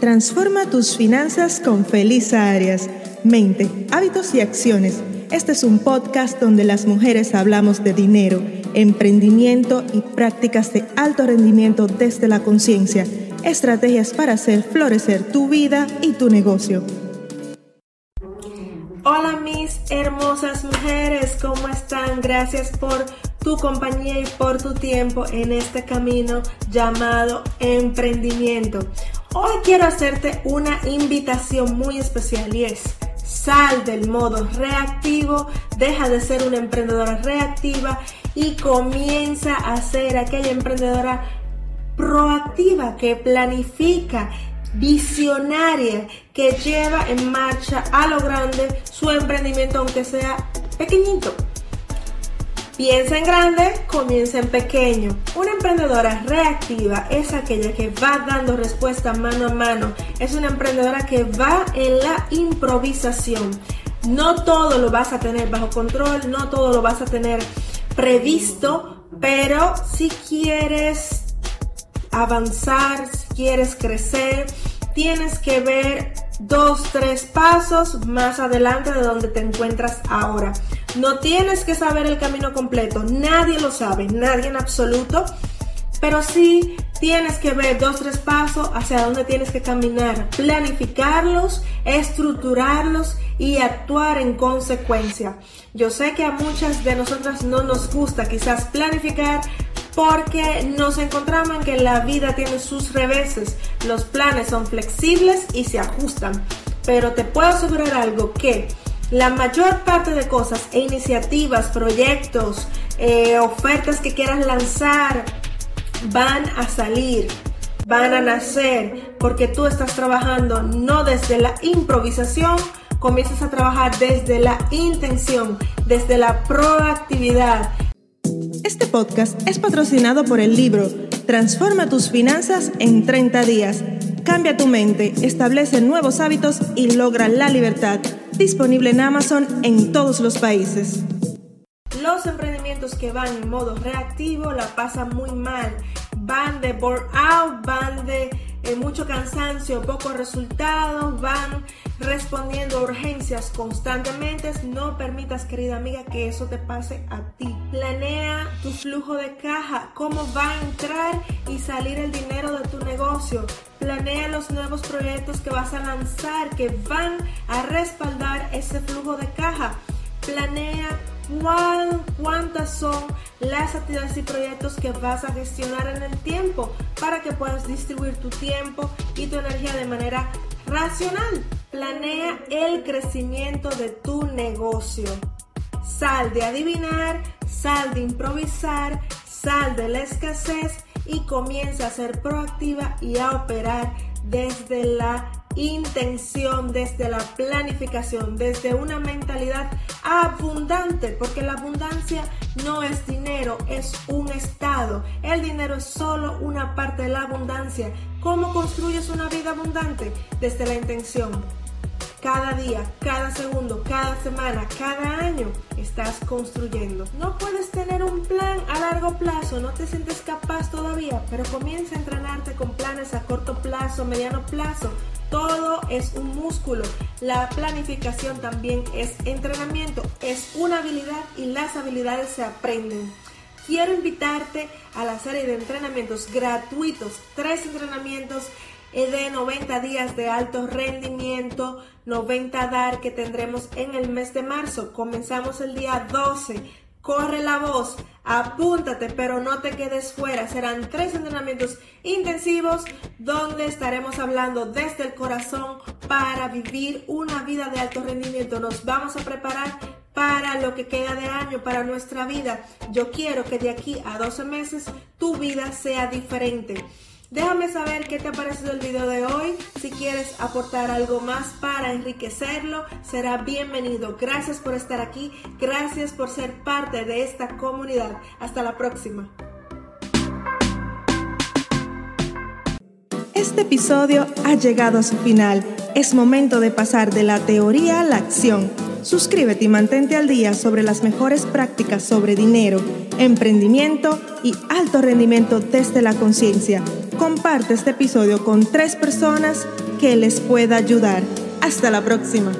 Transforma tus finanzas con Felisa Arias. Mente, hábitos y acciones. Este es un podcast donde las mujeres hablamos de dinero, emprendimiento y prácticas de alto rendimiento desde la conciencia. Estrategias para hacer florecer tu vida y tu negocio. Hola mis hermosas mujeres, ¿cómo están? Gracias por tu compañía y por tu tiempo en este camino llamado emprendimiento. Hoy quiero hacerte una invitación muy especial y es sal del modo reactivo, deja de ser una emprendedora reactiva y comienza a ser aquella emprendedora proactiva que planifica, visionaria, que lleva en marcha a lo grande su emprendimiento aunque sea pequeñito. Piensa en grande, comienza en pequeño. Una emprendedora reactiva es aquella que va dando respuesta mano a mano. Es una emprendedora que va en la improvisación. No todo lo vas a tener bajo control, no todo lo vas a tener previsto, pero si quieres avanzar, si quieres crecer, tienes que ver dos, tres pasos más adelante de donde te encuentras ahora. No tienes que saber el camino completo, nadie lo sabe, nadie en absoluto, pero sí tienes que ver dos, tres pasos hacia dónde tienes que caminar, planificarlos, estructurarlos y actuar en consecuencia. Yo sé que a muchas de nosotras no nos gusta quizás planificar, porque nos encontramos en que la vida tiene sus reveses, los planes son flexibles y se ajustan, pero te puedo asegurar algo que la mayor parte de cosas e iniciativas, proyectos, eh, ofertas que quieras lanzar van a salir, van a nacer, porque tú estás trabajando no desde la improvisación, comienzas a trabajar desde la intención, desde la proactividad este podcast es patrocinado por el libro Transforma tus finanzas en 30 días. Cambia tu mente, establece nuevos hábitos y logra la libertad. Disponible en Amazon en todos los países. Los emprendimientos que van en modo reactivo la pasan muy mal. Van de burnout, van de eh, mucho cansancio, pocos resultados, van respondiendo a urgencias constantemente. No permitas, querida amiga, que eso te pase a ti. Planea tu flujo de caja, cómo va a entrar y salir el dinero de tu negocio. Planea los nuevos proyectos que vas a lanzar que van a respaldar ese flujo de caja. Planea cuántas son las actividades y proyectos que vas a gestionar en el tiempo para que puedas distribuir tu tiempo y tu energía de manera racional. Planea el crecimiento de tu negocio. Sal de adivinar, sal de improvisar, sal de la escasez y comienza a ser proactiva y a operar desde la intención, desde la planificación, desde una mentalidad abundante, porque la abundancia no es dinero, es un estado. El dinero es solo una parte de la abundancia. ¿Cómo construyes una vida abundante? Desde la intención. Cada día, cada segundo, cada semana, cada año estás construyendo. No puedes tener un plan a largo plazo, no te sientes capaz todavía, pero comienza a entrenarte con planes a corto plazo, mediano plazo todo es un músculo. La planificación también es entrenamiento, es una habilidad y las habilidades se aprenden. Quiero invitarte a la serie de entrenamientos gratuitos, tres entrenamientos eh, de 90 días de alto rendimiento, 90 DAR que tendremos en el mes de marzo. Comenzamos el día 12 Corre la voz, apúntate, pero no te quedes fuera. Serán tres entrenamientos intensivos donde estaremos hablando desde el corazón para vivir una vida de alto rendimiento. Nos vamos a preparar para lo que queda de año, para nuestra vida. Yo quiero que de aquí a 12 meses tu vida sea diferente. Déjame saber qué te ha parecido el video de hoy. Si quieres aportar algo más para enriquecerlo, será bienvenido. Gracias por estar aquí. Gracias por ser parte de esta comunidad. Hasta la próxima. Este episodio ha llegado a su final. Es momento de pasar de la teoría a la acción. Suscríbete y mantente al día sobre las mejores prácticas sobre dinero, emprendimiento y alto rendimiento desde la conciencia comparte este episodio con tres personas que les pueda ayudar. Hasta la próxima.